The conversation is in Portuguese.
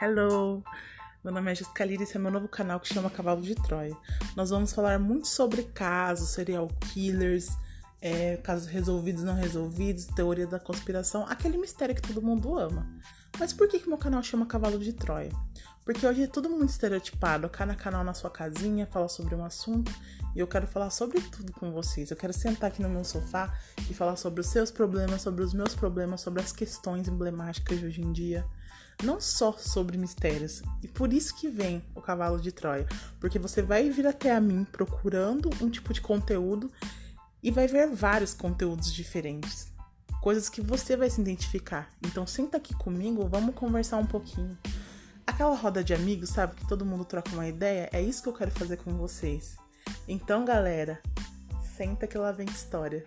Hello! Meu nome é Jessica Lira e esse é meu novo canal que chama Cavalo de Troia. Nós vamos falar muito sobre casos, serial killers, é, casos resolvidos não resolvidos, teoria da conspiração, aquele mistério que todo mundo ama. Mas por que, que meu canal chama Cavalo de Troia? Porque hoje é tudo muito estereotipado. Cada canal na sua casinha fala sobre um assunto e eu quero falar sobre tudo com vocês. Eu quero sentar aqui no meu sofá e falar sobre os seus problemas, sobre os meus problemas, sobre as questões emblemáticas de hoje em dia não só sobre mistérios. E por isso que vem o cavalo de Troia, porque você vai vir até a mim procurando um tipo de conteúdo e vai ver vários conteúdos diferentes, coisas que você vai se identificar. Então senta aqui comigo, vamos conversar um pouquinho. Aquela roda de amigos, sabe, que todo mundo troca uma ideia, é isso que eu quero fazer com vocês. Então, galera, senta que lá vem história.